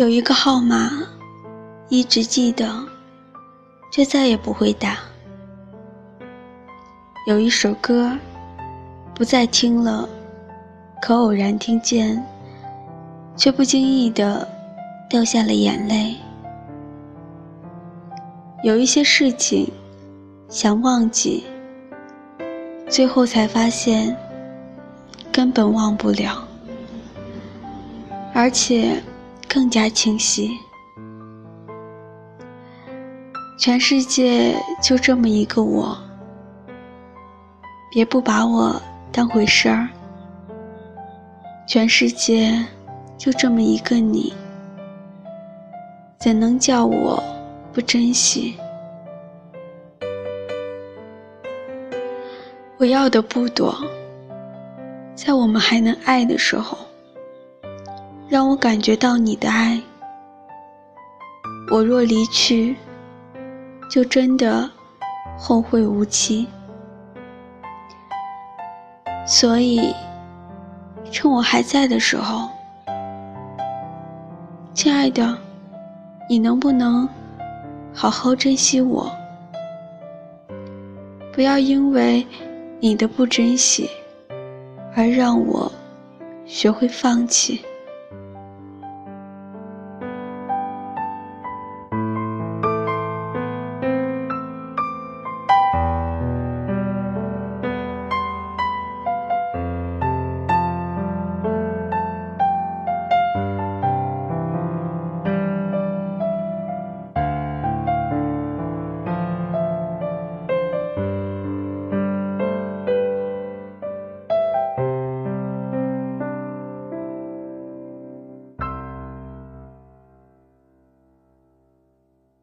有一个号码，一直记得，却再也不会打。有一首歌，不再听了，可偶然听见，却不经意的掉下了眼泪。有一些事情，想忘记，最后才发现，根本忘不了，而且更加清晰。全世界就这么一个我。别不把我当回事儿，全世界就这么一个你，怎能叫我不珍惜？我要的不多，在我们还能爱的时候，让我感觉到你的爱。我若离去，就真的后会无期。所以，趁我还在的时候，亲爱的，你能不能好好珍惜我？不要因为你的不珍惜，而让我学会放弃。